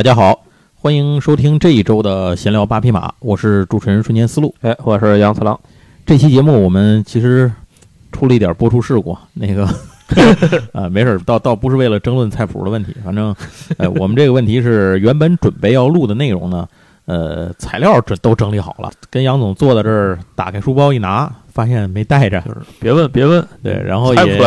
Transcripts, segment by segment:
大家好，欢迎收听这一周的闲聊八匹马，我是主持人瞬间思路。哎，我是杨次郎。这期节目我们其实出了一点播出事故，那个 啊，没事，倒倒不是为了争论菜谱的问题，反正，哎，我们这个问题是原本准备要录的内容呢，呃，材料这都整理好了，跟杨总坐在这儿，打开书包一拿。发现没带着，别问别问，对，然后也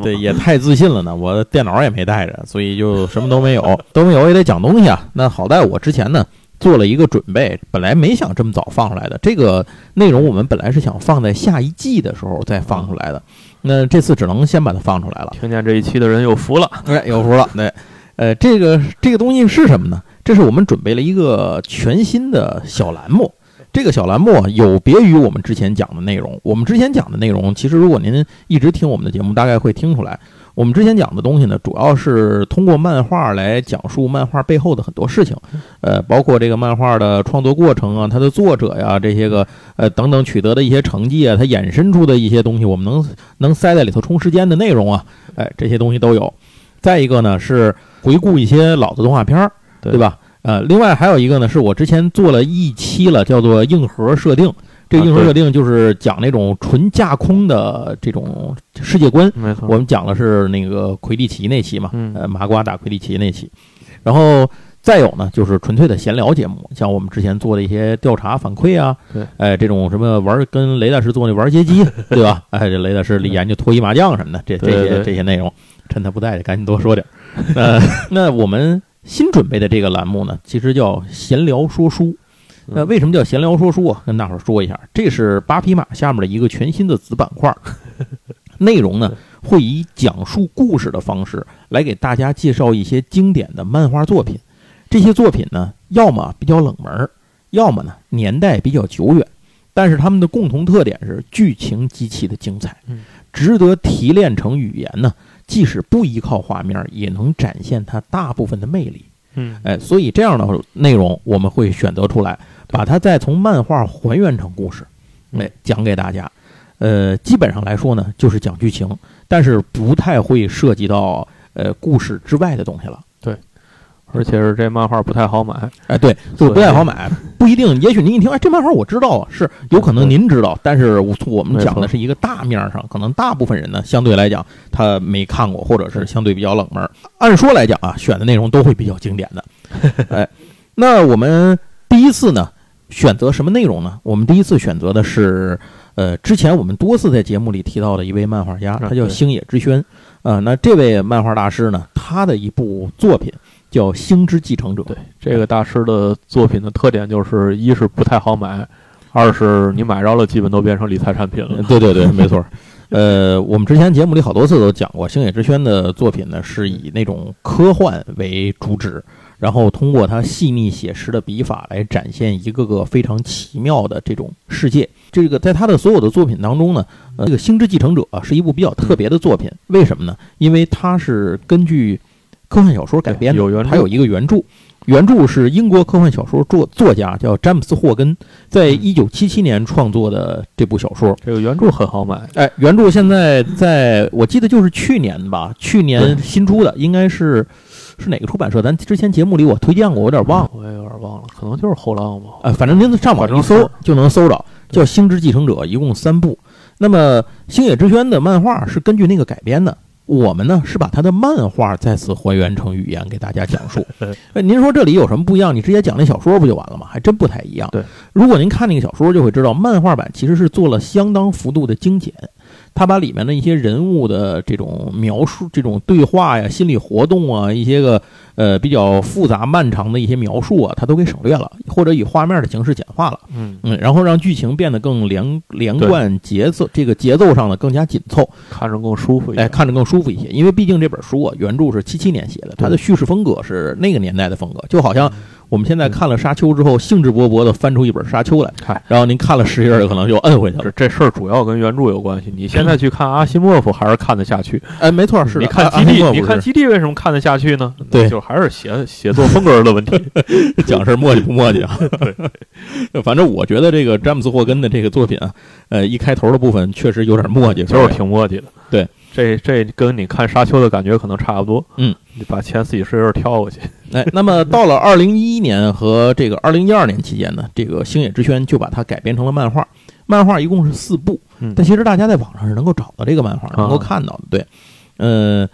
对，也太自信了呢。我电脑也没带着，所以就什么都没有，都没有也得讲东西啊。那好在我之前呢做了一个准备，本来没想这么早放出来的。这个内容我们本来是想放在下一季的时候再放出来的，那这次只能先把它放出来了。听见这一期的人有福了，对，有福了。对，呃，这个这个东西是什么呢？这是我们准备了一个全新的小栏目。这个小栏目有别于我们之前讲的内容。我们之前讲的内容，其实如果您一直听我们的节目，大概会听出来，我们之前讲的东西呢，主要是通过漫画来讲述漫画背后的很多事情，呃，包括这个漫画的创作过程啊，它的作者呀，这些个呃等等取得的一些成绩啊，它衍生出的一些东西，我们能能塞在里头充时间的内容啊，哎，这些东西都有。再一个呢，是回顾一些老的动画片儿，对吧？呃，另外还有一个呢，是我之前做了一期了，叫做硬核设定。这个硬核设定就是讲那种纯架空的这种世界观。没错，我们讲的是那个魁地奇那期嘛，呃，麻瓜打魁地奇那期。然后再有呢，就是纯粹的闲聊节目，像我们之前做的一些调查反馈啊，对，哎，这种什么玩跟雷大师做那玩街机，对吧？哎，这雷大师研究脱衣麻将什么的，这这些这些内容，趁他不在，赶紧多说点。呃，那我们。新准备的这个栏目呢，其实叫闲聊说书。那为什么叫闲聊说书啊？跟大伙儿说一下，这是八匹马下面的一个全新的子板块。内容呢，会以讲述故事的方式来给大家介绍一些经典的漫画作品。这些作品呢，要么比较冷门，要么呢年代比较久远。但是他们的共同特点是剧情极其的精彩，值得提炼成语言呢。即使不依靠画面，也能展现它大部分的魅力。嗯，哎，所以这样的内容我们会选择出来，把它再从漫画还原成故事，哎，讲给大家。呃，基本上来说呢，就是讲剧情，但是不太会涉及到呃故事之外的东西了。而且是这漫画不太好买，哎，对，就是不太好买，不一定。也许您一听，哎，这漫画我知道啊，是有可能您知道，但是我们讲的是一个大面上，可能大部分人呢，相对来讲他没看过，或者是相对比较冷门。按说来讲啊，选的内容都会比较经典的。哎，那我们第一次呢，选择什么内容呢？我们第一次选择的是，呃，之前我们多次在节目里提到的一位漫画家，他叫星野之轩。啊，那这位漫画大师呢，他的一部作品。叫《星之继承者》。对这个大师的作品的特点就是：一是不太好买，二是你买着了，基本都变成理财产品了。对对对，没错。呃，我们之前节目里好多次都讲过，星野之轩的作品呢，是以那种科幻为主旨，然后通过他细腻写实的笔法来展现一个个非常奇妙的这种世界。这个在他的所有的作品当中呢，呃，这个《星之继承者》是一部比较特别的作品。为什么呢？因为它是根据。科幻小说改编的，还有一个原著，原著是英国科幻小说作作家叫詹姆斯霍根，在一九七七年创作的这部小说。这个原著很好买，哎，原著现在在我记得就是去年吧，去年新出的，应该是是哪个出版社？咱之前节目里我推荐过，我有点忘了，我也有点忘了，可能就是后浪吧。哎，反正您上网一搜就能搜着，叫《星之继承者》，一共三部。那么星野之轩的漫画是根据那个改编的。我们呢是把他的漫画再次还原成语言给大家讲述。哎，您说这里有什么不一样？你直接讲那小说不就完了吗？还真不太一样。对，如果您看那个小说，就会知道漫画版其实是做了相当幅度的精简。他把里面的一些人物的这种描述、这种对话呀、心理活动啊、一些个呃比较复杂漫长的一些描述啊，他都给省略了，或者以画面的形式简化了。嗯嗯，然后让剧情变得更连连贯，节奏这个节奏上呢更加紧凑，看着更舒服。哎，看着更舒服一些，因为毕竟这本书啊，原著是七七年写的，它的叙事风格是那个年代的风格，就好像。我们现在看了《沙丘》之后，兴致勃勃地翻出一本《沙丘》来，看，然后您看了十页，可能就摁回去了。这事儿主要跟原著有关系。你现在去看阿西莫夫，还是看得下去？哎，没错，是你看基地，你看基地为什么看得下去呢？对，就还是写写作风格的问题，讲事磨叽不磨叽啊？对，反正我觉得这个詹姆斯霍根的这个作品啊，呃，一开头的部分确实有点磨叽，就是挺磨叽的。对，这这跟你看沙丘的感觉可能差不多。嗯，你把钱自己随便挑过去。哎，那么到了二零一一年和这个二零一二年期间呢，这个星野之轩就把它改编成了漫画。漫画一共是四部，嗯但其实大家在网上是能够找到这个漫画，能够看到的。对，呃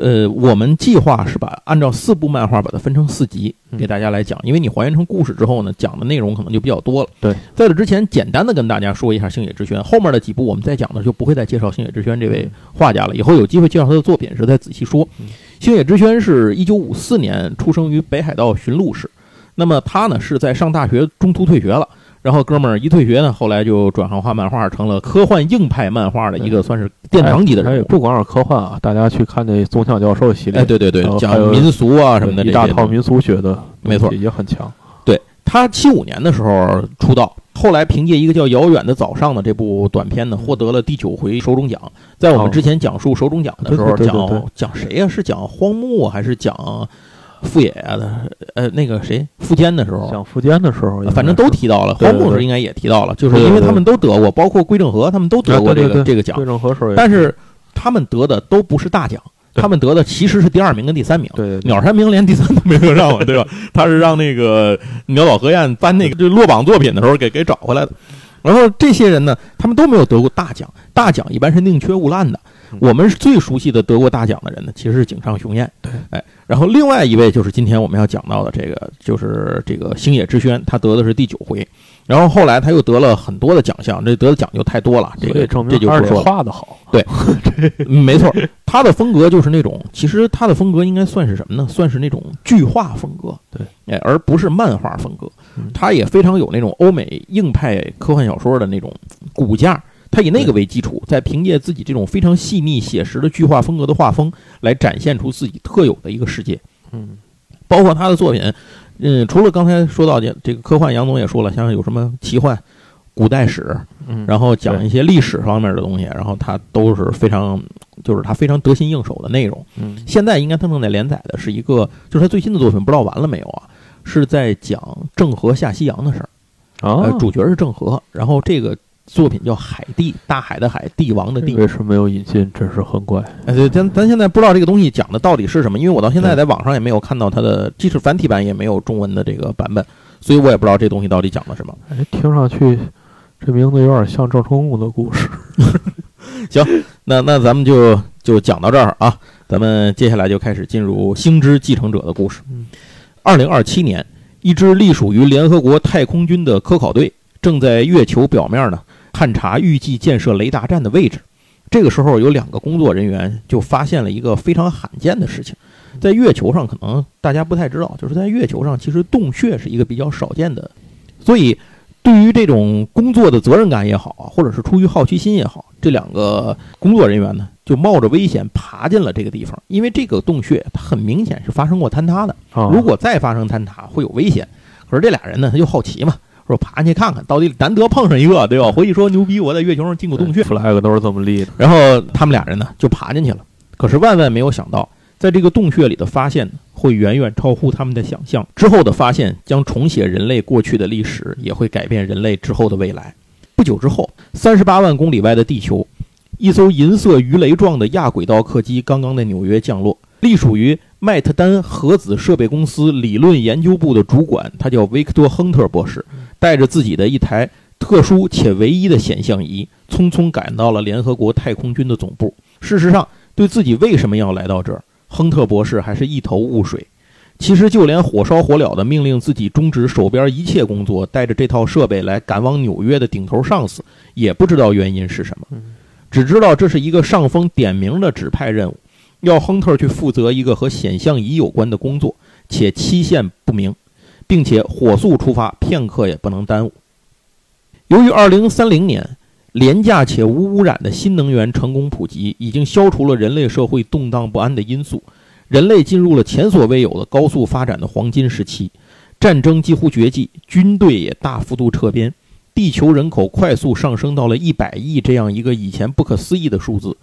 呃，我们计划是把按照四部漫画把它分成四集嗯给大家来讲，因为你还原成故事之后呢，讲的内容可能就比较多了。对，在这之前，简单的跟大家说一下星野之轩，后面的几部我们再讲的就不会再介绍星野之轩这位画家了，以后有机会介绍他的作品时再仔细说嗯。星野之轩是一九五四年出生于北海道寻鹿市，那么他呢是在上大学中途退学了。然后哥们儿一退学呢，后来就转行画漫画，成了科幻硬派漫画的一个算是殿堂级的人物。哎不光是科幻啊，大家去看那宗像教授系列，哎，对对对讲民俗啊什么的一大套民俗学的，没错也很强。对他七五年的时候出道，后来凭借一个叫《遥远的早上》的这部短片呢，获得了第九回手冢奖。在我们哦之前讲述手冢奖的时候，讲讲谁呀、是讲荒木还是讲富野啊、的？呃，那个谁富坚的时候，讲福建的时候，反正都提到了。荒木是应该也提到了，就是因为他们都得过，包括归正和他们都得过这个这个奖对，正和时候也，但是他们得的都不是大奖，他们得的其实是第二名跟第三名。对对对鸟山明连第三都没得上嘛，对吧？他是让那个鸟岛和彦颁那个就落榜作品的时候给给找回来的。然后这些人呢，他们都没有得过大奖，大奖一般是宁缺毋滥的。嗯我们最熟悉的得过大奖的人呢，其实是井上雄彦。对，哎，然后另外一位就是今天我们要讲到的这个，就是这个星野之轩，他得的是第九回。然后后来他又得了很多的奖项，这得的奖就太多了，这个证这就不说了。画的好。对没错，他的风格就是那种，其实他的风格应该算是什么呢？算是那种剧画风格，对，哎，而不是漫画风格嗯。他也非常有那种欧美硬派科幻小说的那种骨架，他以那个为基础，再凭借自己这种非常细腻写实的剧画风格的画风，来展现出自己特有的一个世界。嗯，包括他的作品，嗯，除了刚才说到的这个科幻，杨总也说了，像有什么奇幻、古代史，嗯，然后讲一些历史方面的东西，然后他都是非常，就是他非常得心应手的内容。嗯现在应该他正在连载的是一个，就是他最新的作品，不知道完了没有啊？是在讲郑和下西洋的事儿，啊呃，，主角是郑和，然后这个作品叫《海帝》，大海的海，帝王的帝。为什么没有引进？真是很怪。哎，对，咱咱现在不知道这个东西讲的到底是什么，因为我到现在在网上也没有看到它的，即使繁体版也没有中文的这个版本，所以我也不知道这东西到底讲的什么。哎，听上去这名字有点像赵成功的故事。行那那咱们就就讲到这儿啊，咱们接下来就开始进入星之继承者的故事嗯。二零二七年，一支隶属于联合国太空军的科考队正在月球表面呢探查预计建设雷达站的位置。这个时候，有两个工作人员就发现了一个非常罕见的事情，在月球上，可能大家不太知道，就是在月球上，其实洞穴是一个比较少见的，所以对于这种工作的责任感也好啊，或者是出于好奇心也好，这两个工作人员呢，就冒着危险爬进了这个地方，因为这个洞穴它很明显是发生过坍塌的，啊，如果再发生坍塌会有危险。可是这俩人呢，他就好奇嘛，说爬进去看看，到底难得碰上一个，对吧？回去说牛逼，我在月球上进过洞穴。flag 都是这么立的。然后他们俩人呢就爬进去了，可是万万没有想到，在这个洞穴里的发现会远远超乎他们的想象。之后的发现将重写人类过去的历史，也会改变人类之后的未来。不久之后，三十八万公里外的地球，一艘银色鱼雷状的亚轨道客机刚刚在纽约降落。隶属于麦特丹核子设备公司理论研究部的主管，他叫维克多·亨特博士，带着自己的一台特殊且唯一的显像仪，匆匆赶到了联合国太空军的总部。事实上，对自己为什么要来到这儿，亨特博士还是一头雾水。其实，就连火烧火燎的命令自己终止手边一切工作，带着这套设备来赶往纽约的顶头上司，也不知道原因是什么，只知道这是一个上峰点名的指派任务，要亨特去负责一个和显像仪有关的工作，且期限不明，并且火速出发，片刻也不能耽误。由于2030年廉价且无污染的新能源成功普及，已经消除了人类社会动荡不安的因素，人类进入了前所未有的高速发展的黄金时期，战争几乎绝迹，军队也大幅度撤边，地球人口快速上升到了一百亿这样一个以前不可思议的数字，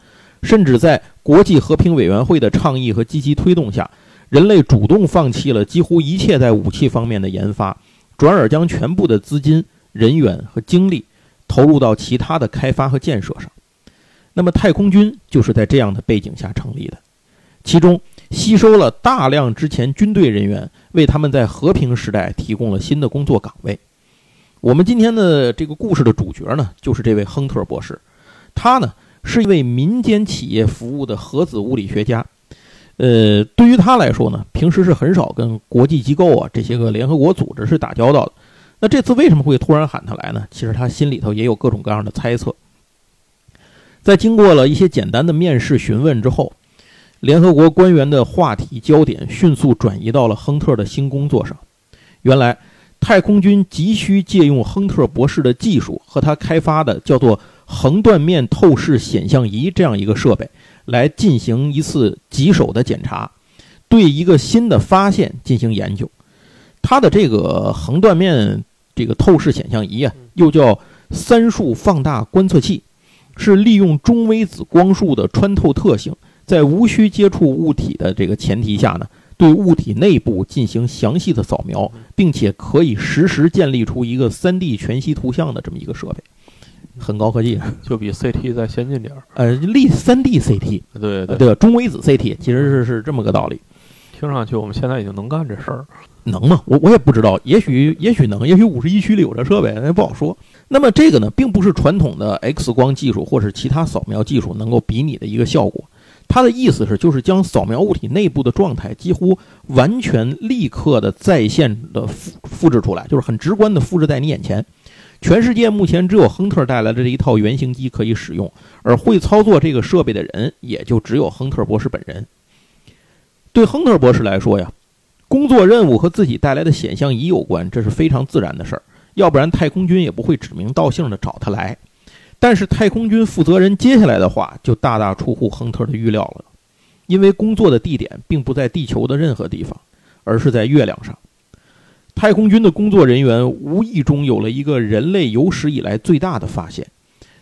甚至在国际和平委员会的倡议和积极推动下，人类主动放弃了几乎一切在武器方面的研发，转而将全部的资金、人员和精力投入到其他的开发和建设上。那么太空军就是在这样的背景下成立的，其中吸收了大量之前军队人员，为他们在和平时代提供了新的工作岗位。我们今天的这个故事的主角呢，就是这位亨特博士，他呢是一位民间企业服务的核子物理学家。呃，对于他来说呢，平时是很少跟国际机构啊这些个联合国组织是打交道的。那这次为什么会突然喊他来呢？其实他心里头也有各种各样的猜测。在经过了一些简单的面试询问之后，联合国官员的话题焦点迅速转移到了亨特的新工作上。原来，太空军急需借用亨特博士的技术和他开发的叫做横断面透视显像仪这样一个设备。来进行一次棘手的检查，对一个新的发现进行研究。它的这个横断面这个透视显像仪啊，又叫三束放大观测器，是利用中微子光束的穿透特性，在无需接触物体的这个前提下呢，对物体内部进行详细的扫描，并且可以实时建立出一个 3D 全息图像的这么一个设备。很高科技，就比 CT 再先进点儿。呃，立三 D CT，对对对，中微子 CT 其实是是这么个道理。听上去我们现在已经能干这事儿，能吗？我我也不知道，也许也许能，也许五十一区里有这设备，那不好说。那么这个呢，并不是传统的 X 光技术或是其他扫描技术能够比拟的一个效果。它的意思是，就是将扫描物体内部的状态几乎完全立刻的在线的复复制出来，就是很直观的复制在你眼前。全世界目前只有亨特带来的这一套原型机可以使用，而会操作这个设备的人也就只有亨特博士本人。对亨特博士来说呀，工作任务和自己带来的显像仪有关，这是非常自然的事儿，要不然太空军也不会指名道姓的找他来。但是太空军负责人接下来的话就大大出乎亨特的预料了，因为工作的地点并不在地球的任何地方，而是在月亮上。太空军的工作人员无意中有了一个人类有史以来最大的发现，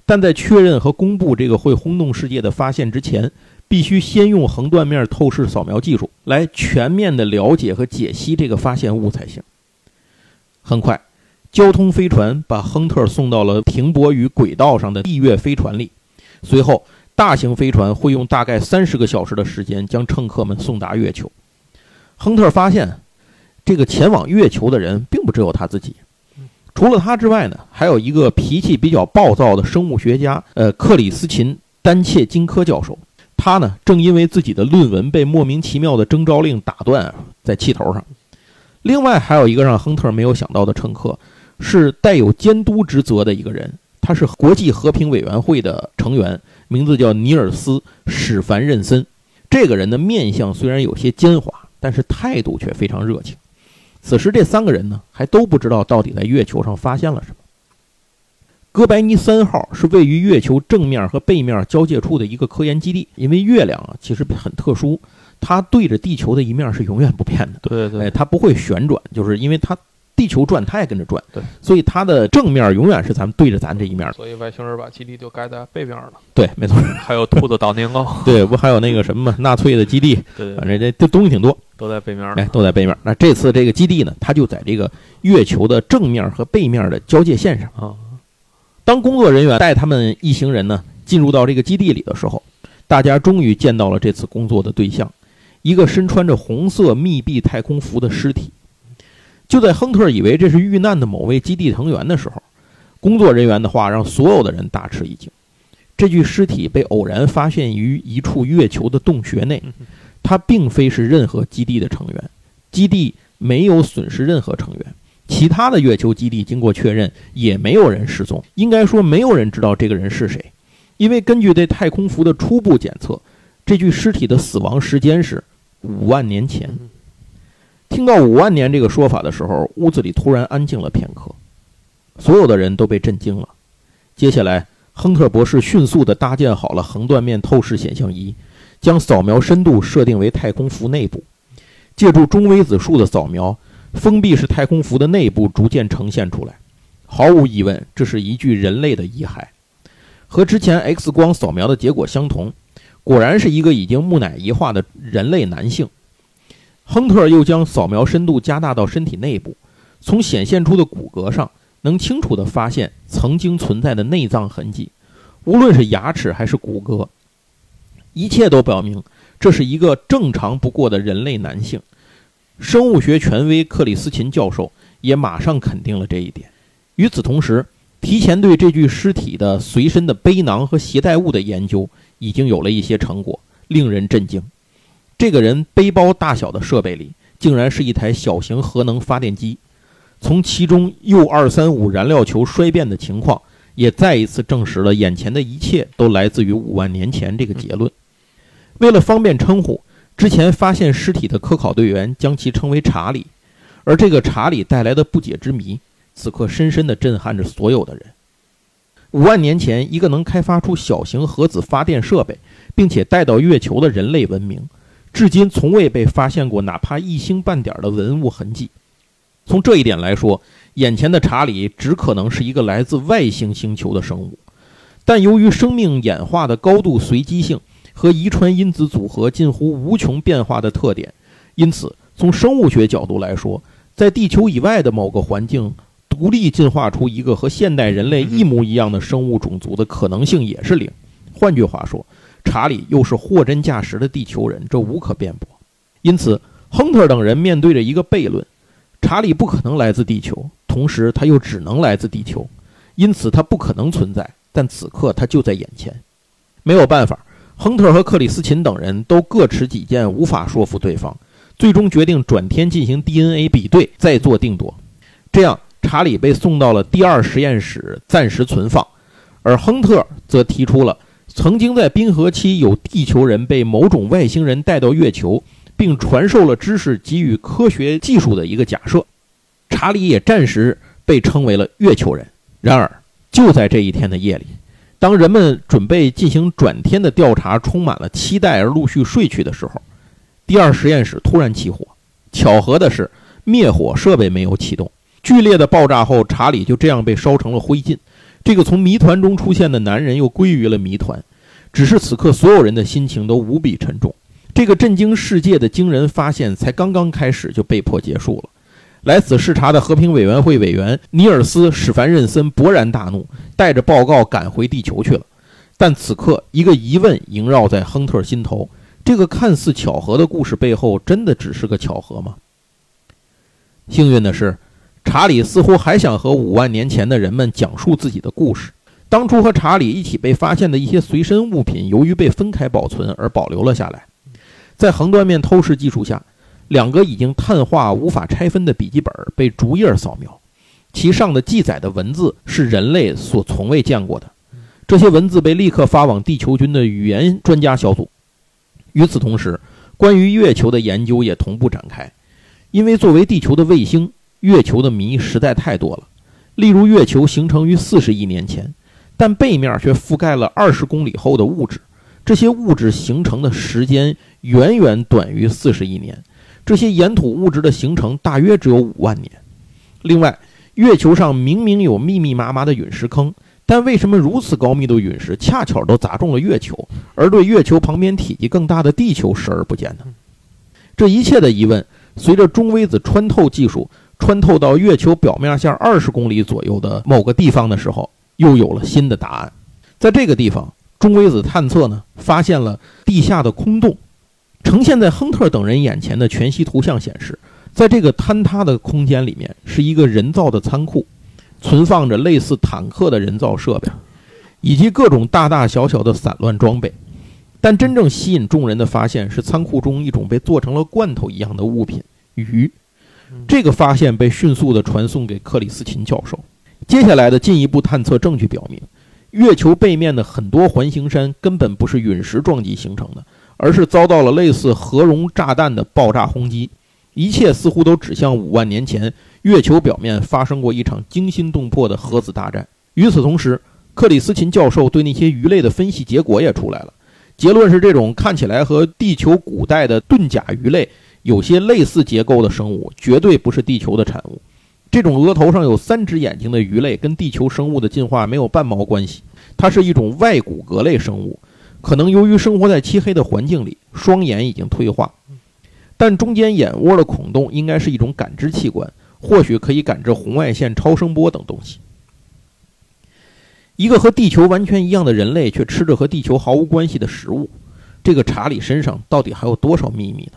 但在确认和公布这个会轰动世界的发现之前，必须先用横断面透视扫描技术来全面的了解和解析这个发现物才行。很快，交通飞船把亨特送到了停泊于轨道上的地月飞船里，随后大型飞船会用大概三十个小时的时间将乘客们送达月球。亨特发现。这个前往月球的人并不只有他自己，除了他之外呢，还有一个脾气比较暴躁的生物学家，呃，克里斯琴·丹切金科教授。他呢，正因为自己的论文被莫名其妙的征召令打断，在气头上。另外，还有一个让亨特没有想到的乘客，是带有监督职责的一个人，他是国际和平委员会的成员，名字叫尼尔斯·史凡任森。这个人的面相虽然有些奸猾，但是态度却非常热情。此时，这三个人呢，还都不知道到底在月球上发现了什么。哥白尼三号是位于月球正面和背面交界处的一个科研基地。因为月亮啊，其实很特殊，它对着地球的一面是永远不变的。对对，它不会旋转，就是因为它。地球转，它也跟着转，对，所以它的正面永远是咱们对着咱这一面。所以外星人把基地就盖在背面了。对，没错。还有兔子岛年糕。对，不还有那个什么纳粹的基地？对，反正这这东西挺多，都在背面。哎，都在背面。那这次这个基地呢，它就在这个月球的正面和背面的交界线上啊。当工作人员带他们一行人呢进入到这个基地里的时候，大家终于见到了这次工作的对象——一个身穿着红色密闭太空服的尸体。就在亨特以为这是遇难的某位基地成员的时候，工作人员的话让所有的人大吃一惊。这具尸体被偶然发现于一处月球的洞穴内，它并非是任何基地的成员，基地没有损失任何成员。其他的月球基地经过确认，也没有人失踪。应该说，没有人知道这个人是谁，因为根据对太空服的初步检测，这具尸体的死亡时间是五万年前。听到五万年这个说法的时候，屋子里突然安静了片刻，所有的人都被震惊了。接下来，亨特博士迅速地搭建好了横断面透视显像仪，将扫描深度设定为太空服内部，借助中微子束的扫描，封闭式太空服的内部逐渐呈现出来。毫无疑问，这是一具人类的遗骸，和之前 X 光扫描的结果相同，果然是一个已经木乃伊化的人类男性。亨特又将扫描深度加大到身体内部，从显现出的骨骼上能清楚地发现曾经存在的内脏痕迹，无论是牙齿还是骨骼，一切都表明这是一个正常不过的人类男性。生物学权威克里斯琴教授也马上肯定了这一点。与此同时，提前对这具尸体的随身的背囊和携带物的研究已经有了一些成果，令人震惊。这个人背包大小的设备里，竟然是一台小型核能发电机。从其中铀二三五燃料球衰变的情况，也再一次证实了眼前的一切都来自于五万年前这个结论。为了方便称呼，之前发现尸体的科考队员将其称为查理，而这个查理带来的不解之谜，此刻深深地震撼着所有的人。五万年前，一个能开发出小型核子发电设备，并且带到月球的人类文明，至今从未被发现过哪怕一星半点的文物痕迹。从这一点来说，眼前的查理只可能是一个来自外星星球的生物。但由于生命演化的高度随机性和遗传因子组合近乎无穷变化的特点，因此从生物学角度来说，在地球以外的某个环境独立进化出一个和现代人类一模一样的生物种族的可能性也是零。换句话说，查理又是货真价实的地球人，这无可辩驳。因此，亨特等人面对着一个悖论。查理不可能来自地球，同时他又只能来自地球，因此他不可能存在。但此刻他就在眼前，没有办法。亨特和克里斯琴等人都各持己见，无法说服对方，最终决定转天进行 DNA 比对，再做定夺。这样，查理被送到了第二实验室暂时存放，而亨特则提出了曾经在冰河期有地球人被某种外星人带到月球。并传授了知识给予科学技术的一个假设，查理也暂时被称为了月球人。然而，就在这一天的夜里，当人们准备进行转天的调查，充满了期待而陆续睡去的时候，第二实验室突然起火。巧合的是，灭火设备没有启动。剧烈的爆炸后，查理就这样被烧成了灰烬。这个从谜团中出现的男人又归于了谜团。只是此刻，所有人的心情都无比沉重。这个震惊世界的惊人发现才刚刚开始，就被迫结束了。来此视察的和平委员会委员尼尔斯·史凡任森勃然大怒，带着报告赶回地球去了。但此刻，一个疑问萦绕在亨特心头：这个看似巧合的故事背后，真的只是个巧合吗？幸运的是，查理似乎还想和五万年前的人们讲述自己的故事。当初和查理一起被发现的一些随身物品，由于被分开保存而保留了下来。在横断面透视技术下，两个已经碳化、无法拆分的笔记本被逐页扫描，其上的记载的文字是人类所从未见过的。这些文字被立刻发往地球军的语言专家小组。与此同时，关于月球的研究也同步展开，因为作为地球的卫星，月球的谜实在太多了。例如，月球形成于四十亿年前，但背面却覆盖了二十公里厚的物质。这些物质形成的时间远远短于四十亿年，这些岩土物质的形成大约只有五万年。另外，月球上明明有密密麻麻的陨石坑，但为什么如此高密度陨石恰巧都砸中了月球，而对月球旁边体积更大的地球视而不见呢？这一切的疑问，随着中微子穿透技术穿透到月球表面下二十公里左右的某个地方的时候，又有了新的答案。在这个地方。中微子探测呢，发现了地下的空洞。呈现在亨特等人眼前的全息图像显示，在这个坍塌的空间里面，是一个人造的仓库，存放着类似坦克的人造设备，以及各种大大小小的散乱装备。但真正吸引众人的发现是仓库中一种被做成了罐头一样的物品——鱼。这个发现被迅速地传送给克里斯琴教授。接下来的进一步探测证据表明。月球背面的很多环形山根本不是陨石撞击形成的，而是遭到了类似核融炸弹的爆炸轰击。一切似乎都指向五万年前月球表面发生过一场惊心动魄的核子大战。与此同时，克里斯琴教授对那些鱼类的分析结果也出来了，结论是这种看起来和地球古代的盾甲鱼类有些类似结构的生物绝对不是地球的产物。这种额头上有三只眼睛的鱼类跟地球生物的进化没有半毛关系，它是一种外骨骼类生物，可能由于生活在漆黑的环境里，双眼已经退化，但中间眼窝的孔洞应该是一种感知器官，或许可以感知红外线、超声波等东西。一个和地球完全一样的人类，却吃着和地球毫无关系的食物，这个查理身上到底还有多少秘密呢？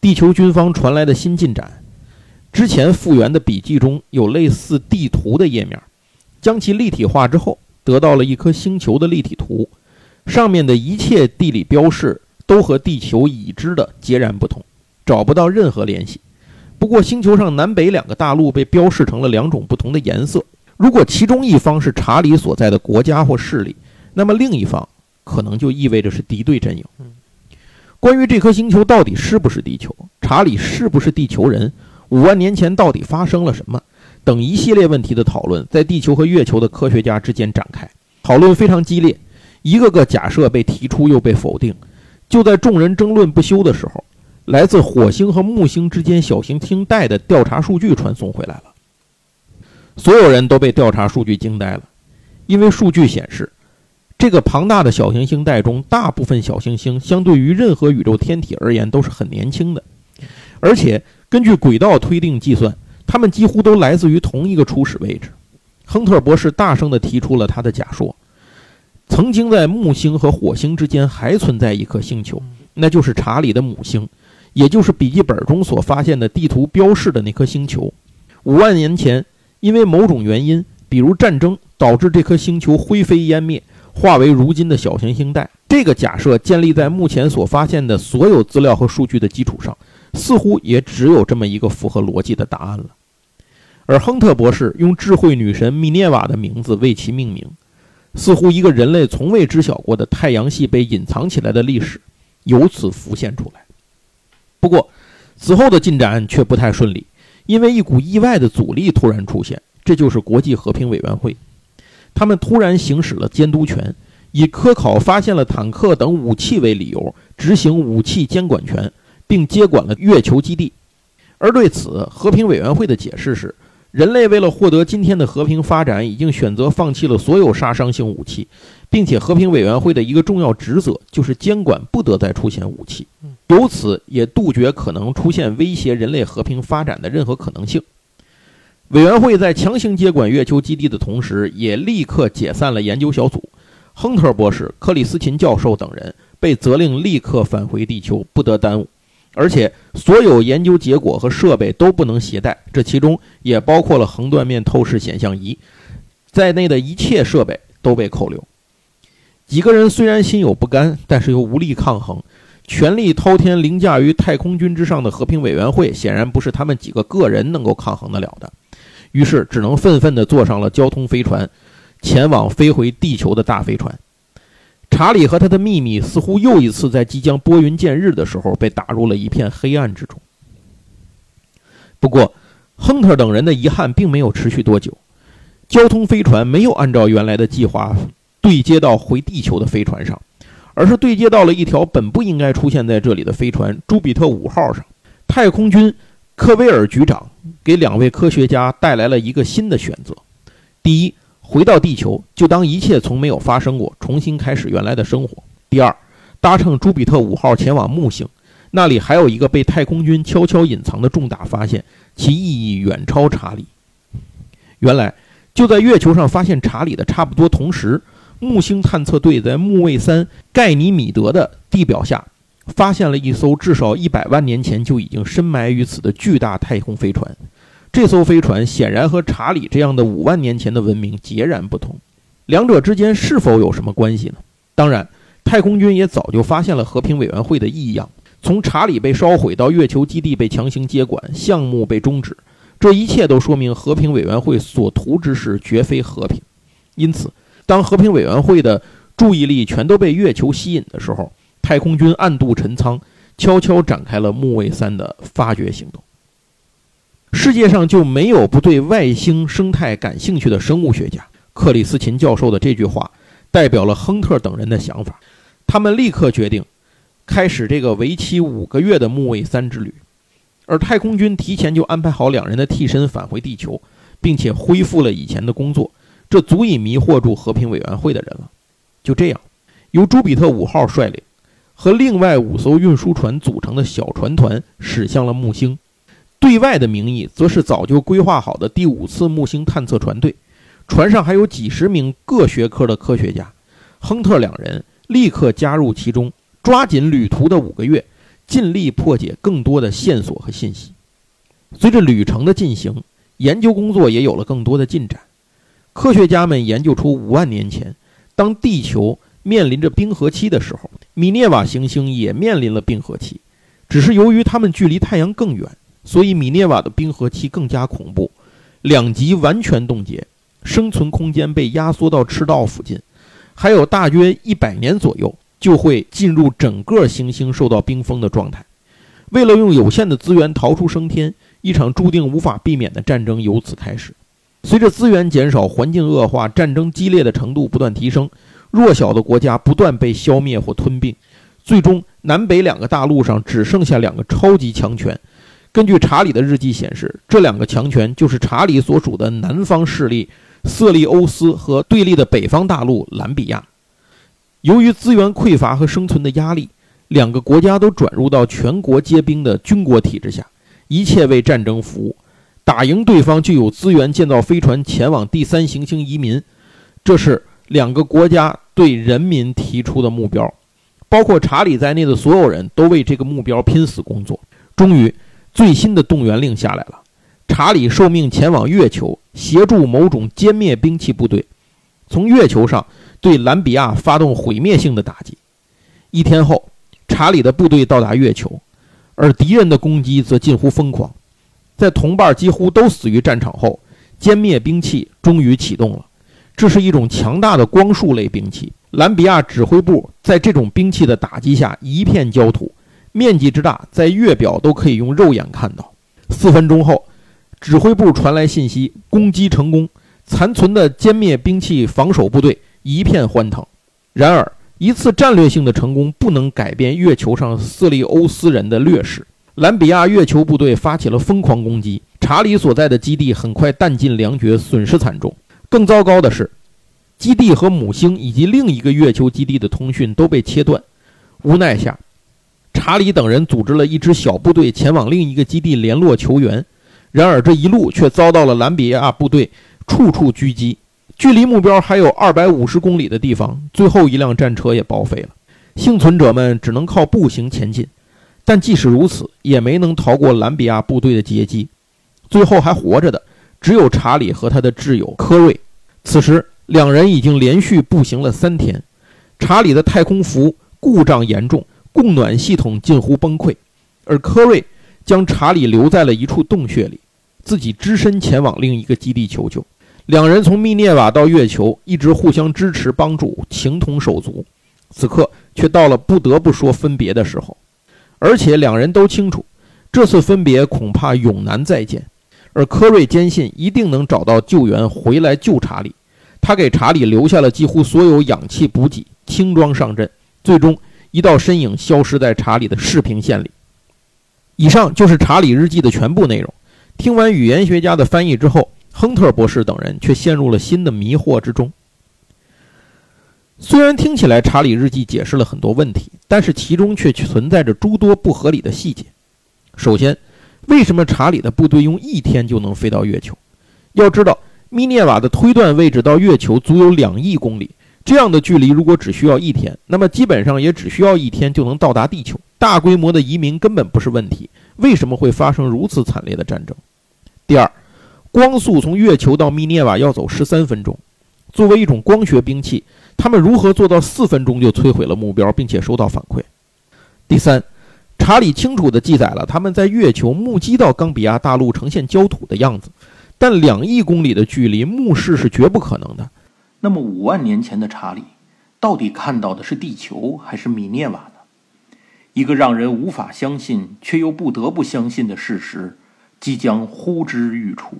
地球军方传来的新进展，之前复原的笔记中有类似地图的页面，将其立体化之后，得到了一颗星球的立体图，上面的一切地理标示都和地球已知的截然不同，找不到任何联系。不过，星球上南北两个大陆被标示成了两种不同的颜色。如果其中一方是查理所在的国家或势力，那么另一方可能就意味着是敌对阵营。关于这颗星球到底是不是地球，查理是不是地球人，五万年前到底发生了什么，等一系列问题的讨论，在地球和月球的科学家之间展开，讨论非常激烈，一个个假设被提出又被否定。就在众人争论不休的时候，来自火星和木星之间小行星带的调查数据传送回来了。所有人都被调查数据惊呆了，因为数据显示，这个庞大的小行星带中，大部分小行星相对于任何宇宙天体而言都是很年轻的，而且根据轨道推定计算，它们几乎都来自于同一个初始位置。亨特博士大声地提出了他的假说：曾经在木星和火星之间还存在一颗星球，那就是查理的母星，也就是笔记本中所发现的地图标示的那颗星球。五万年前。因为某种原因，比如战争，导致这颗星球灰飞烟灭，化为如今的小行星带。这个假设建立在目前所发现的所有资料和数据的基础上，似乎也只有这么一个符合逻辑的答案了。而亨特博士用智慧女神米涅瓦的名字为其命名，似乎一个人类从未知晓过的太阳系被隐藏起来的历史由此浮现出来。不过，此后的进展却不太顺利。因为一股意外的阻力突然出现，这就是国际和平委员会。他们突然行使了监督权，以科考发现了坦克等武器为理由，执行武器监管权，并接管了月球基地。而对此，和平委员会的解释是：人类为了获得今天的和平发展，已经选择放弃了所有杀伤性武器。并且，和平委员会的一个重要职责就是监管不得再出现武器，由此也杜绝可能出现威胁人类和平发展的任何可能性。委员会在强行接管月球基地的同时，也立刻解散了研究小组。亨特博士、克里斯琴教授等人被责令立刻返回地球，不得耽误，而且所有研究结果和设备都不能携带，这其中也包括了横断面透视显像仪在内的一切设备都被扣留。几个人虽然心有不甘，但是又无力抗衡。权力滔天、凌驾于太空军之上的和平委员会，显然不是他们几个个人能够抗衡得了的。于是，只能愤愤地坐上了交通飞船，前往飞回地球的大飞船。查理和他的秘密似乎又一次在即将拨云见日的时候被打入了一片黑暗之中。不过，亨特等人的遗憾并没有持续多久，交通飞船没有按照原来的计划。对接到回地球的飞船上，而是对接到了一条本不应该出现在这里的飞船——朱比特五号上。太空军科威尔局长给两位科学家带来了一个新的选择：第一，回到地球，就当一切从没有发生过，重新开始原来的生活；第二，搭乘朱比特五号前往木星，那里还有一个被太空军悄悄隐藏的重大发现，其意义远超查理。原来，就在月球上发现查理的差不多同时。木星探测队在木卫三盖尼米德的地表下，发现了一艘至少一百万年前就已经深埋于此的巨大太空飞船。这艘飞船显然和查理这样的五万年前的文明截然不同。两者之间是否有什么关系呢？当然，太空军也早就发现了和平委员会的异样。从查理被烧毁到月球基地被强行接管，项目被终止，这一切都说明和平委员会所图之事绝非和平。因此。当和平委员会的注意力全都被月球吸引的时候，太空军暗度陈仓，悄悄展开了木卫三的发掘行动。世界上就没有不对外星生态感兴趣的生物学家。克里斯琴教授的这句话，代表了亨特等人的想法。他们立刻决定开始这个为期五个月的木卫三之旅，而太空军提前就安排好两人的替身返回地球，并且恢复了以前的工作。这足以迷惑住和平委员会的人了。就这样，由朱比特五号率领，和另外五艘运输船组成的小船团驶向了木星。对外的名义则是早就规划好的第五次木星探测船队，船上还有几十名各学科的科学家。亨特两人立刻加入其中，抓紧旅途的五个月，尽力破解更多的线索和信息。随着旅程的进行，研究工作也有了更多的进展。科学家们研究出五万年前，当地球面临着冰河期的时候，米涅瓦行星也面临了冰河期。只是由于它们距离太阳更远，所以米涅瓦的冰河期更加恐怖，两极完全冻结，生存空间被压缩到赤道附近，还有大约一百年左右就会进入整个行星受到冰封的状态。为了用有限的资源逃出升天，一场注定无法避免的战争由此开始。随着资源减少、环境恶化、战争激烈的程度不断提升，弱小的国家不断被消灭或吞并，最终。南北两个大陆上只剩下两个超级强权。根据查理的日记显示，这两个强权就是查理所属的南方势力色利欧斯和对立的北方大陆兰比亚。由于资源匮乏和生存的压力，两个国家都转入到全国皆兵的军国体制下，一切为战争服务。打赢对方就有资源建造飞船前往第三行星移民，这是两个国家对人民提出的目标。包括查理在内的所有人都为这个目标拼死工作。终于，最新的动员令下来了。查理受命前往月球，协助某种歼灭兵器部队，从月球上对兰比亚发动毁灭性的打击。一天后，查理的部队到达月球，而敌人的攻击则近乎疯狂。在同伴几乎都死于战场后，歼灭兵器终于启动了。这是一种强大的光束类兵器。兰比亚指挥部在这种兵器的打击下一片焦土，面积之大，在月表都可以用肉眼看到。四分钟后，指挥部传来信息，攻击成功，残存的歼灭兵器防守部队一片欢腾。然而，一次战略性的成功不能改变月球上色利欧斯人的劣势。兰比亚月球部队发起了疯狂攻击，查理所在的基地很快弹尽粮绝，损失惨重。更糟糕的是。基地和母星以及另一个月球基地的通讯都被切断。无奈下，查理等人组织了一支小部队前往另一个基地联络求援。然而这一路却遭到了兰比亚部队处处狙击。距离目标还有二百五十公里的地方，最后一辆战车也报废了。幸存者们只能靠步行前进，但即使如此，也没能逃过兰比亚部队的截击。最后还活着的只有查理和他的挚友科瑞。此时。两人已经连续步行了三天，查理的太空服故障严重，供暖系统近乎崩溃，而科瑞将查理留在了一处洞穴里，自己只身前往另一个基地求救。两人从密涅瓦到月球，一直互相支持帮助，情同手足。此刻却到了不得不说分别的时候，而且两人都清楚，这次分别恐怕永难再见。而科瑞坚信一定能找到救援，回来救查理。他给查理留下了几乎所有氧气补给，轻装上阵。最终，一道身影消失在查理的视频线里。以上就是查理日记的全部内容。听完语言学家的翻译之后，亨特博士等人却陷入了新的迷惑之中。虽然听起来查理日记解释了很多问题，但是其中却存在着诸多不合理的细节。首先，为什么查理的部队用一天就能飞到月球？要知道。密涅瓦的推断位置到月球足有两亿公里，这样的距离如果只需要一天，那么基本上也只需要一天就能到达地球。大规模的移民根本不是问题，为什么会发生如此惨烈的战争？第二，光速从月球到密涅瓦要走十三分钟，作为一种光学兵器，他们如何做到四分钟就摧毁了目标，并且收到反馈？第三，查理清楚地记载了他们在月球目击到冈比亚大陆呈现焦土的样子。但两亿公里的距离，目视是绝不可能的。那么五万年前的查理，到底看到的是地球还是米涅瓦呢？一个让人无法相信却又不得不相信的事实，即将呼之欲出。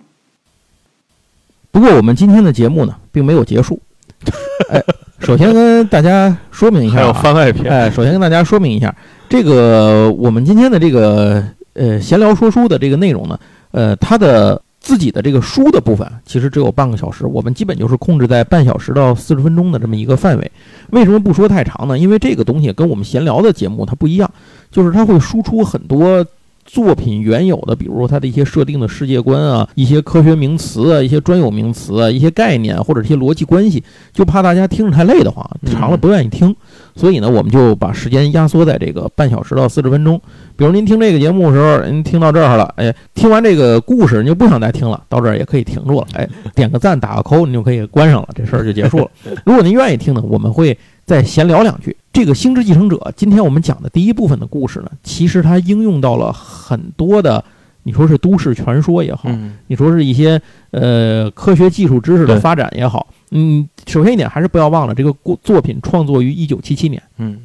不过，我们今天的节目呢，并没有结束。哎，首先跟大家说明一下，还有番外篇。哎，首先跟大家说明一下，这个我们今天的这个呃闲聊说书的这个内容呢，呃，它的。自己的这个书的部分其实只有半个小时，我们基本就是控制在半小时到四十分钟的这么一个范围。为什么不说太长呢？因为这个东西跟我们闲聊的节目它不一样，就是它会输出很多作品原有的，比如说它的一些设定的世界观啊，一些科学名词啊，一些专有名词啊，一些概念或者一些逻辑关系，就怕大家听着太累的慌，嗯长了不愿意听，所以呢，我们就把时间压缩在这个半小时到四十分钟。比如您听这个节目的时候，您听到这儿了，哎，听完这个故事，您就不想再听了，到这儿也可以停住了，哎，点个赞，打个扣，您就可以关上了，这事儿就结束了。如果您愿意听呢，我们会再闲聊两句。这个《星之继承者》，今天我们讲的第一部分的故事呢，其实它应用到了很多的，你说是都市传说也好，嗯你说是一些呃科学技术知识的发展也好，嗯，首先一点还是不要忘了，这个故作品创作于一九七七年。嗯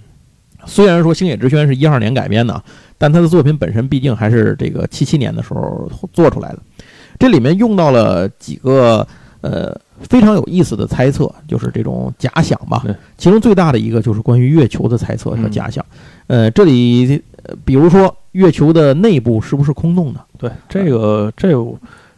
虽然说《星野之轩》是一二年改编的啊，但他的作品本身毕竟还是这个七七年的时候做出来的。这里面用到了几个呃非常有意思的猜测，就是这种假想吧。其中最大的一个就是关于月球的猜测和嗯假想。呃，这里呃比如说月球的内部是不是空洞的？对，这个这个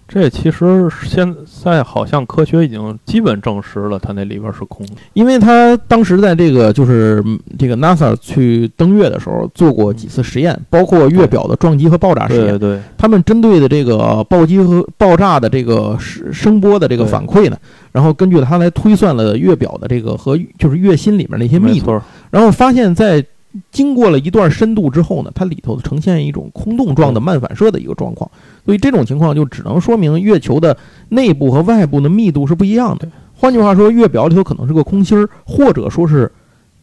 这其实现在好像科学已经基本证实了，它那里边是空的。因为他当时在这个就是嗯这个 NASA 去登月的时候做过几次实验，包括月表的撞击和爆炸实验对。对，他们针对的这个暴击和爆炸的这个声声波的这个反馈呢，然后根据它来推算了月表的这个和就是月心里面的一些密度，然后发现，在经过了一段深度之后呢，它里头呈现一种空洞状的慢反射的一个状况，所以这种情况就只能说明月球的内部和外部的密度是不一样的。换句话说，月表里头可能是个空心儿，或者说是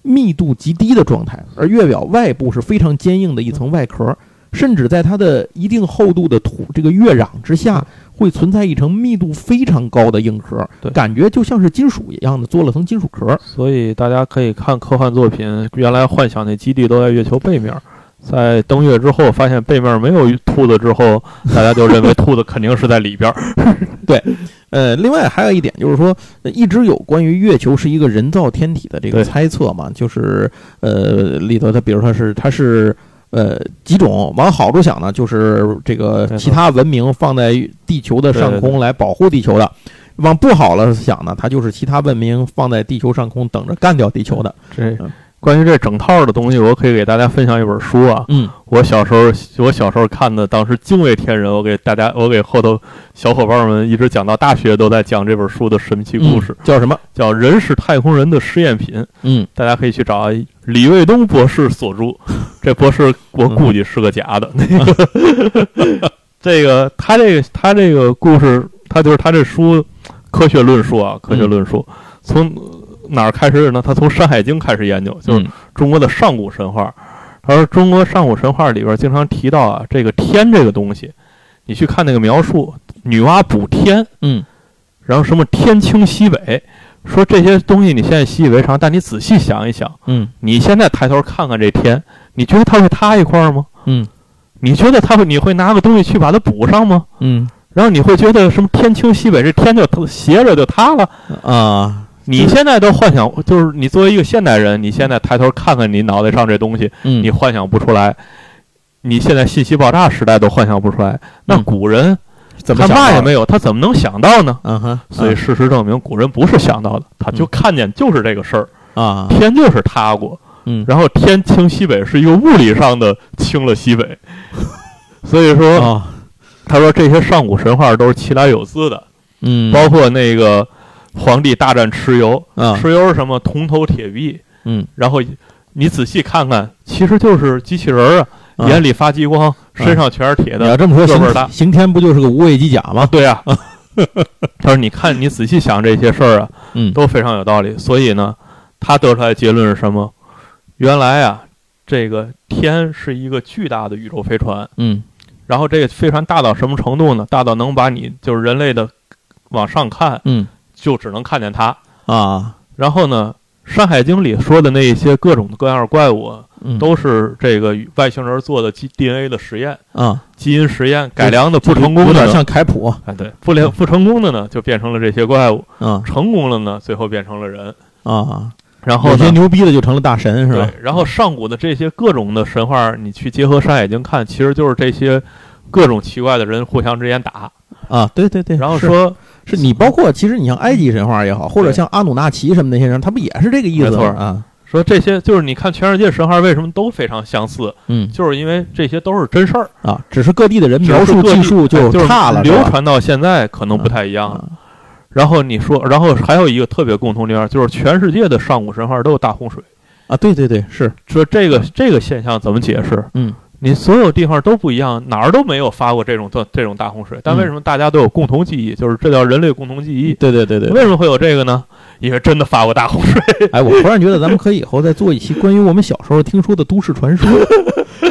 密度极低的状态，而月表外部是非常坚硬的一层外壳，甚至在它的一定厚度的土这个月壤之下，会存在一层密度非常高的硬壳对，感觉就像是金属一样的做了层金属壳。所以大家可以看科幻作品，原来幻想那基地都在月球背面，在登月之后发现背面没有兔子之后，大家就认为兔子肯定是在里边儿。呃，另外还有一点就是说，呃一直有关于月球是一个人造天体的这个猜测嘛，就是呃里头它比如说是它是呃几种，往好处想呢，就是这个其他文明放在地球的上空来保护地球的。往不好了想呢，它就是其他文明放在地球上空等着干掉地球的。这嗯关于这整套的东西，我可以给大家分享一本书啊。嗯我小时候，我小时候看的，当时惊为天人。我给大家，我给后头小伙伴们一直讲到大学都在讲这本书的神奇故事，嗯叫什么？叫《人是太空人的实验品》。嗯大家可以去找李卫东博士所著。这博士我估计是个假的。那个，这个他这个他这个故事，他就是他这书科学论述啊，科学论述从哪儿开始呢？他从《山海经》开始研究，就是嗯中国的上古神话。他说，中国上古神话里边经常提到啊，这个天这个东西，你去看那个描述，女娲补天，嗯然后什么天清西北，说这些东西你现在习以为常，但你仔细想一想，嗯你现在抬头看看这天，你觉得它会塌一块吗？嗯你觉得它会，你会拿个东西去把它补上吗？嗯然后你会觉得什么天清西北，这天就斜着就塌了。啊你现在都幻想，就是你作为一个现代人，你现在抬头看看你脑袋上这东西，嗯，你幻想不出来。你现在信息爆炸时代都幻想不出来，那嗯古人怎么他想到的？嘛也没有，他怎么能想到呢？嗯哼，所以事实证明，古人不是想到的，他就嗯看见就是这个事儿，啊。天就是塌过，嗯。然后天清西北是一个物理上的清了西北，所以说啊他说这些上古神话都是其来有自的，嗯。包括那个皇帝大战蚩尤，嗯蚩尤是什么铜头铁臂，嗯然后你仔细看看，其实就是机器人儿啊，啊眼里发激光，身上全是铁的。你要这么说，个味儿大刑刑天不就是个无畏机甲吗？对啊、他说你看你仔细想这些事儿啊，嗯都非常有道理。所以呢，他得出来的结论是什么？原来啊，这个天是一个巨大的宇宙飞船，嗯然后这个飞船大到什么程度呢？大到能把你就是人类的往上看，嗯就只能看见它。啊。然后呢，《山海经》里说的那一些各种各样的怪物都是这个外星人做的基 DNA 的实验、啊。基因实验改良的不成功的呢，有点像凯普。哎对，不良不成功的呢，就变成了这些怪物；啊。成功了呢，最后变成了人。啊，然后呢，有些牛逼的就成了大神是吧？对？，然后上古的这些各种的神话，你去结合《山海经》看，其实就是这些各种奇怪的人互相之间打，啊，对对对，然后说是你包括其实你像埃及神话也好，或者像阿努纳奇什么那些人，他不也是这个意思没错吗啊？说这些就是你看全世界神话为什么都非常相似，嗯就是因为这些都是真事儿，啊，只是各地的人描述技术哎就差了，是流传到现在可能不太一样。啊然后你说，然后还有一个特别共同点，就是全世界的上古神话都有大洪水。啊，对对对，是，说这个这个现象怎么解释？嗯你所有地方都不一样，哪儿都没有发过这种这这种大洪水，但嗯为什么大家都有共同记忆？就是这叫人类共同记忆。对对对对。为什么会有这个呢？因为真的发过大洪水。哎，我突然觉得咱们可以以后再做一期关于我们小时候听说的都市传说，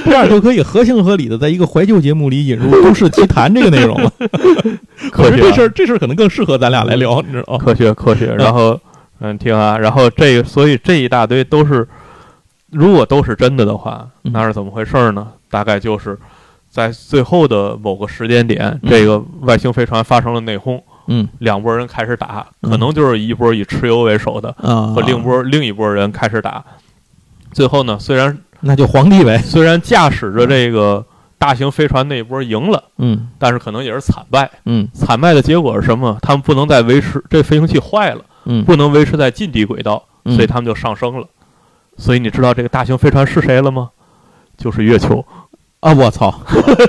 这样就可以合情合理的在一个怀旧节目里引入都市奇谈这个内容了。科学啊我觉得这事儿这事儿可能更适合咱俩来聊，你知道吗？科学科学，然后嗯，听啊，然后这个，所以这一大堆都是，如果都是真的的话，嗯那是怎么回事呢？大概就是在最后的某个时间点，嗯这个外星飞船发生了内讧，嗯两拨人开始打，嗯可能就是一波以蚩尤为首的嗯，和另波另一波人开始打，最后呢，虽然那就皇帝呗。虽然驾驶着这个大型飞船那一波赢了，嗯但是可能也是惨败。嗯惨败的结果是什么？他们不能再维持这飞行器坏了。嗯，不能维持在近地轨道，嗯所以他们就上升了。所以你知道这个大型飞船是谁了吗？就是月球。啊，我操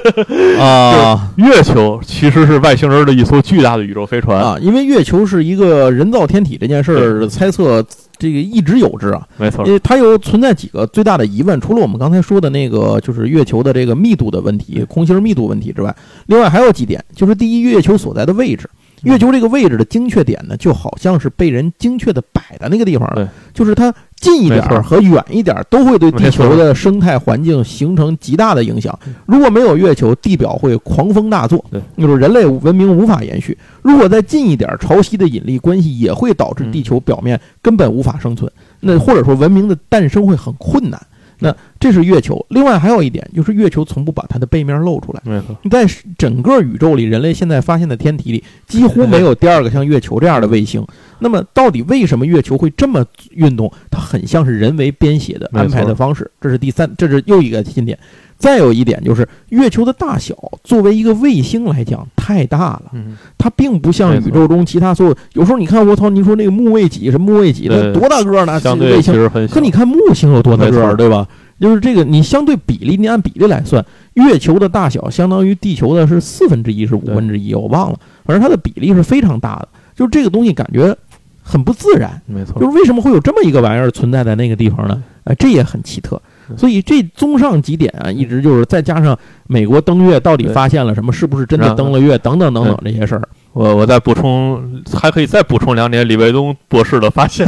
啊月球其实是外星人的一艘巨大的宇宙飞船，啊！因为月球是一个人造天体这件事儿，猜测这个一直有之啊。没错因。为它有存在几个最大的疑问，除了我们刚才说的那个就是月球的这个密度的问题、空心密度问题之外，另外还有几点，就是第一，月球所在的位置，月球这个位置的精确点呢，就好像是被人精确的摆在那个地方了，就是它近一点儿和远一点儿都会对地球的生态环境形成极大的影响。如果没有月球，地表会狂风大作，就是人类文明无法延续。如果再近一点儿，潮汐的引力关系也会导致嗯地球表面根本无法生存。那或者说文明的诞生会很困难。那这是月球。另外还有一点就是月球从不把它的背面露出来。没错，在整个宇宙里，人类现在发现的天体里几乎没有第二个像月球这样的卫星。那么，到底为什么月球会这么运动？它很像是人为编写的安排的方式。这是第三，这是又一个新点。再有一点就是，月球的大小作为一个卫星来讲太大了，嗯，它并不像宇宙中其他所有。有时候你看，我操，你说那个木卫几是木卫几，的多大个儿呢？相对卫星其实很小。可你看木星有多大个儿，对吧？就是这个，你相对比例，你按比例来算，月球的大小相当于地球的是四分之一，是五分之一，我忘了，反正它的比例是非常大的。就是这个东西感觉很不自然，没错就，是为什么会有这么一个玩意儿存在在那个地方呢？哎，这也很奇特。所以这综上几点啊，一直就是再加上美国登月到底发现了什么，是不是真的登了月，等等等等这些事儿。我我再补充，还可以再补充两点李卫东博士的发现，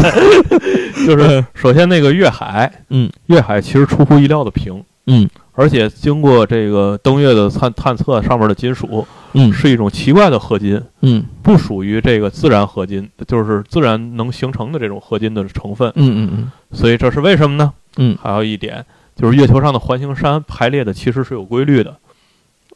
就是首先那个月海，嗯，月海其实出乎意料的平，嗯，而且经过这个登月的探探测，上面的金属嗯。是一种奇怪的合金，嗯。不属于这个自然合金，就是自然能形成的这种合金的成分，嗯嗯嗯。所以这是为什么呢？嗯还有一点就是月球上的环形山排列的其实是有规律的，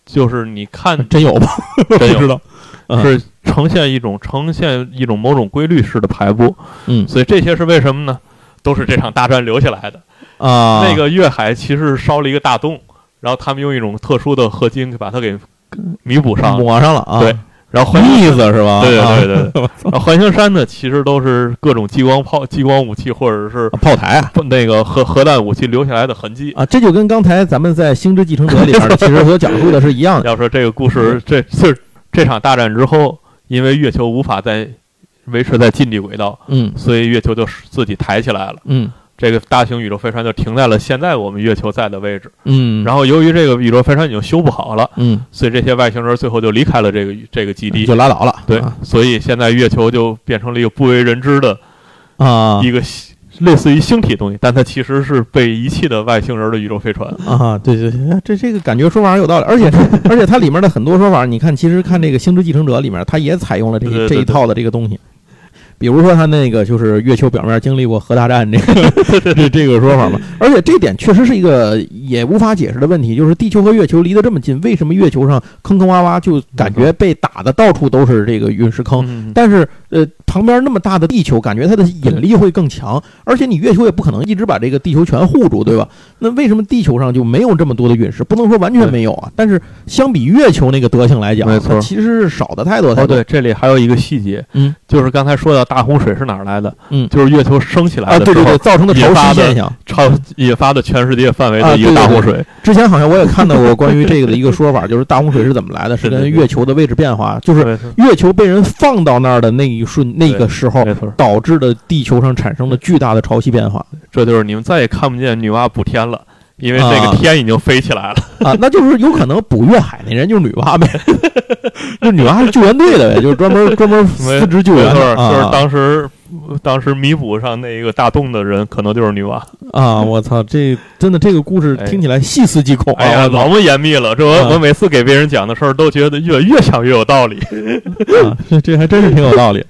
就是你看嗯，真有吧？真有知道。嗯是呈现一种呈现一种某种规律式的排布，嗯所以这些是为什么呢？都是这场大战留下来的。啊，那个月海其实是烧了一个大洞，然后他们用一种特殊的合金把它给弥补上。抹上了啊，对，然后意思是吧？对啊对对对，然后环形山呢，其实都是各种激光炮、激光武器或者是炮台啊那个核核弹武器留下来的痕迹。啊，这就跟刚才咱们在《星之继承者》里边 其实所讲述的是一样的。要说这个故事，这这这场大战之后，因为月球无法再维持在近地轨道，嗯所以月球就自己抬起来了。嗯这个大型宇宙飞船就停在了现在我们月球在的位置。嗯，然后由于这个宇宙飞船已经修不好了，嗯，所以这些外星人最后就离开了这个这个基地。就拉倒了。对啊，所以现在月球就变成了一个不为人知的啊一个类似于星体的东西，但它其实是被遗弃的外星人的宇宙飞船。啊，对对对，这这个感觉说法有道理，而且而且它里面的很多说法，你看，其实看这个《星之继承者》里面，它也采用了这个这一套的这个东西。比如说，他那个就是月球表面经历过核大战这个 这这个说法嘛，而且这点确实是一个也无法解释的问题，就是地球和月球离得这么近，为什么月球上坑坑洼洼，就感觉被打的到处都是这个陨石坑？嗯，但是呃，旁边那么大的地球，感觉它的引力会更强，而且你月球也不可能一直把这个地球全护住，对吧？那为什么地球上就没有这么多的陨石？不能说完全没有啊，但是相比月球那个德性来讲，没错它其实是少的太多太哦，多。对，这里还有一个细节，嗯，就是刚才说到大洪水是哪儿来的？嗯就是月球升起来啊，的时候对对对，造成的潮汐现象。超引发的全世界范围啊的一个对对对大洪水。之前好像我也看到过 关于这个的一个说法，就是大洪水是怎么来的，是跟月球的位置变化，就是月球被人放到那儿的那一瞬那个时候，导致的地球上产生了巨大的潮汐变化。这就是你们再也看不见女娲补天了，因为这啊。个天已经飞起来了。啊，那就是有可能补月海那人就是女娲呗，就女娲是救援队的呗，就是专门专门没司职救援的就是啊当时当时弥补上那个大洞的人，可能就是女娲。啊！我操，这真的这个故事哎听起来细思极恐啊！哎呀，老么严密了，这我、啊我每次给别人讲的事儿，都觉得越越想越有道理。啊，这这还真是挺有道理。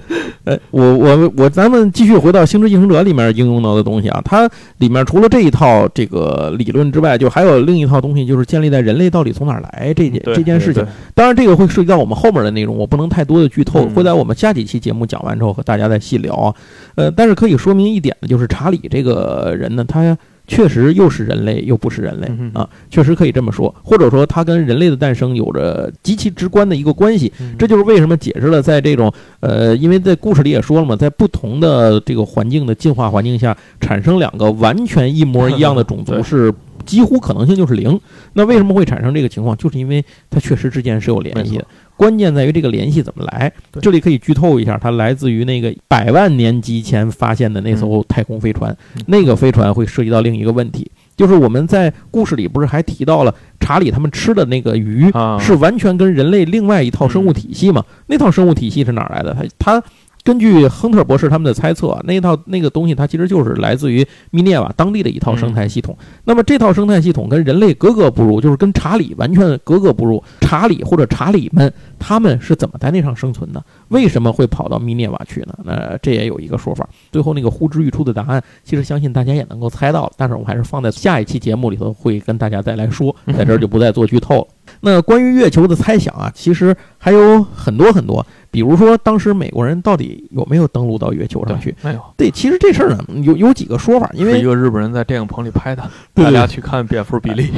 哎，我我我，咱们继续回到《星之继承者》里面应用到的东西啊，它里面除了这一套这个理论之外，就还有另一套东西，就是建立在人类到底从哪儿来这件这件事情。当然，这个会涉及到我们后面的内容，我不能太多的剧透，嗯会在我们下几期节目讲完之后和大家再细聊啊。呃，但是可以说明一点的就是查理这个人呢，他确实又是人类又不是人类啊，确实可以这么说，或者说他跟人类的诞生有着极其直观的一个关系。嗯这就是为什么解释了，在这种呃，因为在故事里也说了嘛，在不同的这个环境的进化环境下，产生两个完全一模一样的种族 是几乎可能性就是零。那为什么会产生这个情况？就是因为它确实之间是有联系的。关键在于这个联系怎么来。这里可以剧透一下，它来自于那个百万年级前发现的那艘太空飞船。嗯那个飞船会涉及到另一个问题，就是我们在故事里不是还提到了查理他们吃的那个鱼啊是完全跟人类另外一套生物体系嘛？那套生物体系是哪儿来的？它它根据亨特博士他们的猜测啊，那一套那个东西它其实就是来自于密涅瓦当地的一套生态系统。那么这套生态系统跟人类格格不入，就是跟查理完全格格不入。查理或者查理们他们是怎么在那上生存的？为什么会跑到密涅瓦去呢？那这也有一个说法。最后那个呼之欲出的答案，其实相信大家也能够猜到了，但是我还是放在下一期节目里头会跟大家再来说，在这儿就不再做剧透了。那关于月球的猜想啊，其实还有很多很多，比如说当时美国人到底有没有登陆到月球上去？没有，对，其实这事儿呢有有几个说法，因为是一个日本人在电影棚里拍的，对大家去看蝙蝠比利。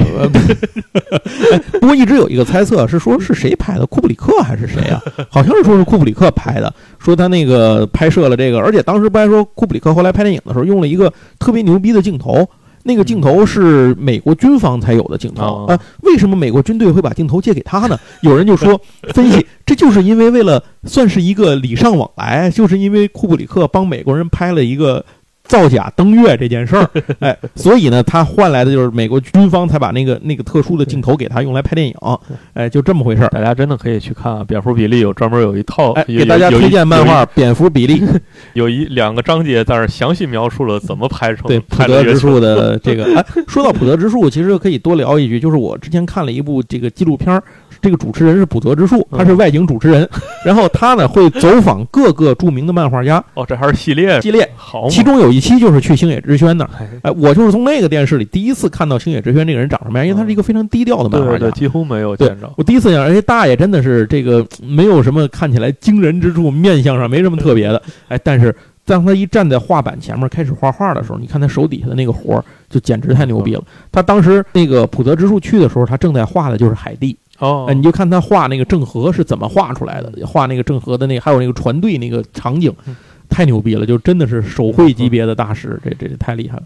不过一直有一个猜测是说是谁拍的，库布里克还是谁啊？好像是说是库布里克拍的，说他那个拍摄了这个，而且当时不还说库布里克后来拍电影的时候用了一个特别牛逼的镜头。那个镜头是美国军方才有的镜头哦啊、为什么美国军队会把镜头借给他呢？有人就说分析，这就是因为为了算是一个礼尚往来，就是因为库布里克帮美国人拍了一个造假登月这件事儿，哎，所以呢，他换来的就是美国军方才把那个那个特殊的镜头给他用来拍电影，哎，就这么回事儿。大家真的可以去看啊，蝙蝠比利有专门有一套，哎，给大家推荐漫画《蝙蝠比利》，有一两个章节在那详细描述了怎么拍成对普德之树的这个。哎，说到普德之树，其实可以多聊一句，就是我之前看了一部这个纪录片儿，这个主持人是普泽之树，他是外景主持人，然后他呢会走访各个著名的漫画家哦，这还是系列，系列，好，其中有一期就是去星野之轩那儿。哎哎，我就是从那个电视里第一次看到星野之轩这个人长什么样，因为他是一个非常低调的漫画家对对对，。几乎没有见着。我第一次想，而且大爷真的是这个没有什么看起来惊人之处，面相上没什么特别的，哎，但是当他一站在画板前面开始画画的时候，你看他手底下的那个活儿，就简直太牛逼了。他当时那个普泽之树去的时候，他正在画的就是海地，哦哎，，你就看他画那个郑和是怎么画出来的，画那个郑和的那个还有那个船队那个场景嗯，太牛逼了，就真的是手绘级别的大师，这这这太厉害了。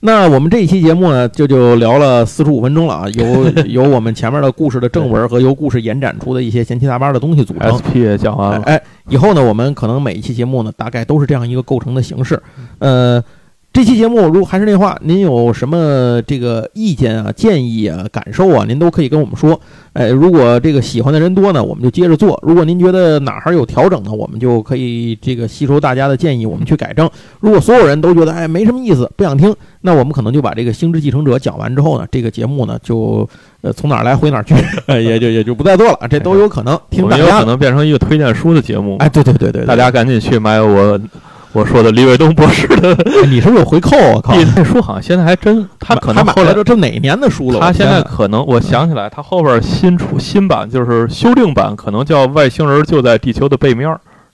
那我们这一期节目呢，就就聊了四十五分钟了啊，由由我们前面的故事的正文和由故事延展出的一些闲七杂八的东西组成。SP 也讲完了，哎哎，以后呢，我们可能每一期节目呢，大概都是这样一个构成的形式。呃，这期节目如果还是那话，您有什么这个意见啊、建议啊、感受啊，您都可以跟我们说。哎，如果这个喜欢的人多呢，我们就接着做；如果您觉得哪儿还有调整呢，我们就可以这个吸收大家的建议，我们去改正。如果所有人都觉得哎没什么意思，不想听，那我们可能就把这个《星之继承者》讲完之后呢，这个节目呢就呃从哪儿来回哪儿去，哎 也就也就不再做了，这都有可能。听大家的，们有可能变成一个推荐书的节目。哎，对对对对，对大家赶紧去买我我说的李伟东博士的哎你是不是有回扣啊？我 靠！那书，好像现在还真，他可能后来买来这这哪年的书了？他现在可能，我想起来，他后边新出新版就是修订版，可能叫《外星人就在地球的背面》，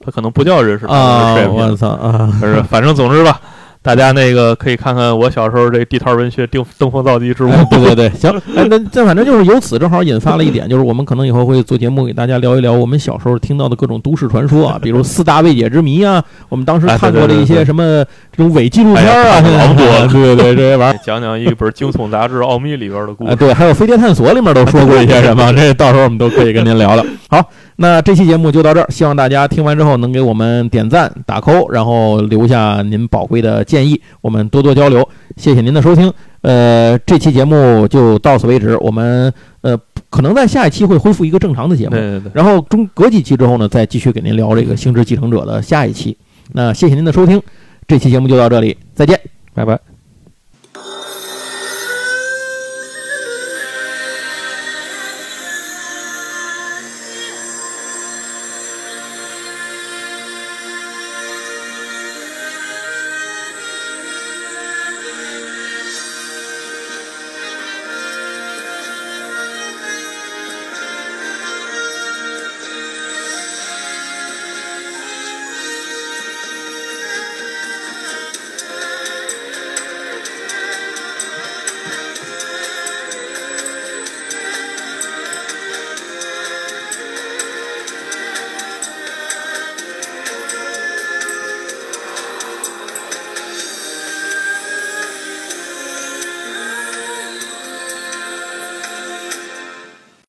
他可能不叫人是啊，是我操啊！是，反正总之吧，大家那个可以看看我小时候这地摊文学《登登峰造极之物》哎，对对对，行，哎，那这反正就是由此正好引发了一点，就是我们可能以后会做节目给大家聊一聊我们小时候听到的各种都市传说啊，比如四大未解之谜啊，我们当时看过的一些什么这种伪纪录片啊，现在多了 对对对，这些玩意儿。讲讲一本《惊悚杂志奥秘》里边的故啊，事。对，还有《飞碟探索》里面都说过一些什么，这到时候我们都可以跟您聊聊。好，那这期节目就到这儿，希望大家听完之后能给我们点赞、打 call，然后留下您宝贵的建议，我们多多交流。谢谢您的收听，呃，这期节目就到此为止，我们呃可能在下一期会恢复一个正常的节目对，对对，然后中隔几期之后呢，再继续给您聊这个《星之继承者》的下一期。那谢谢您的收听，这期节目就到这里，再见。拜拜。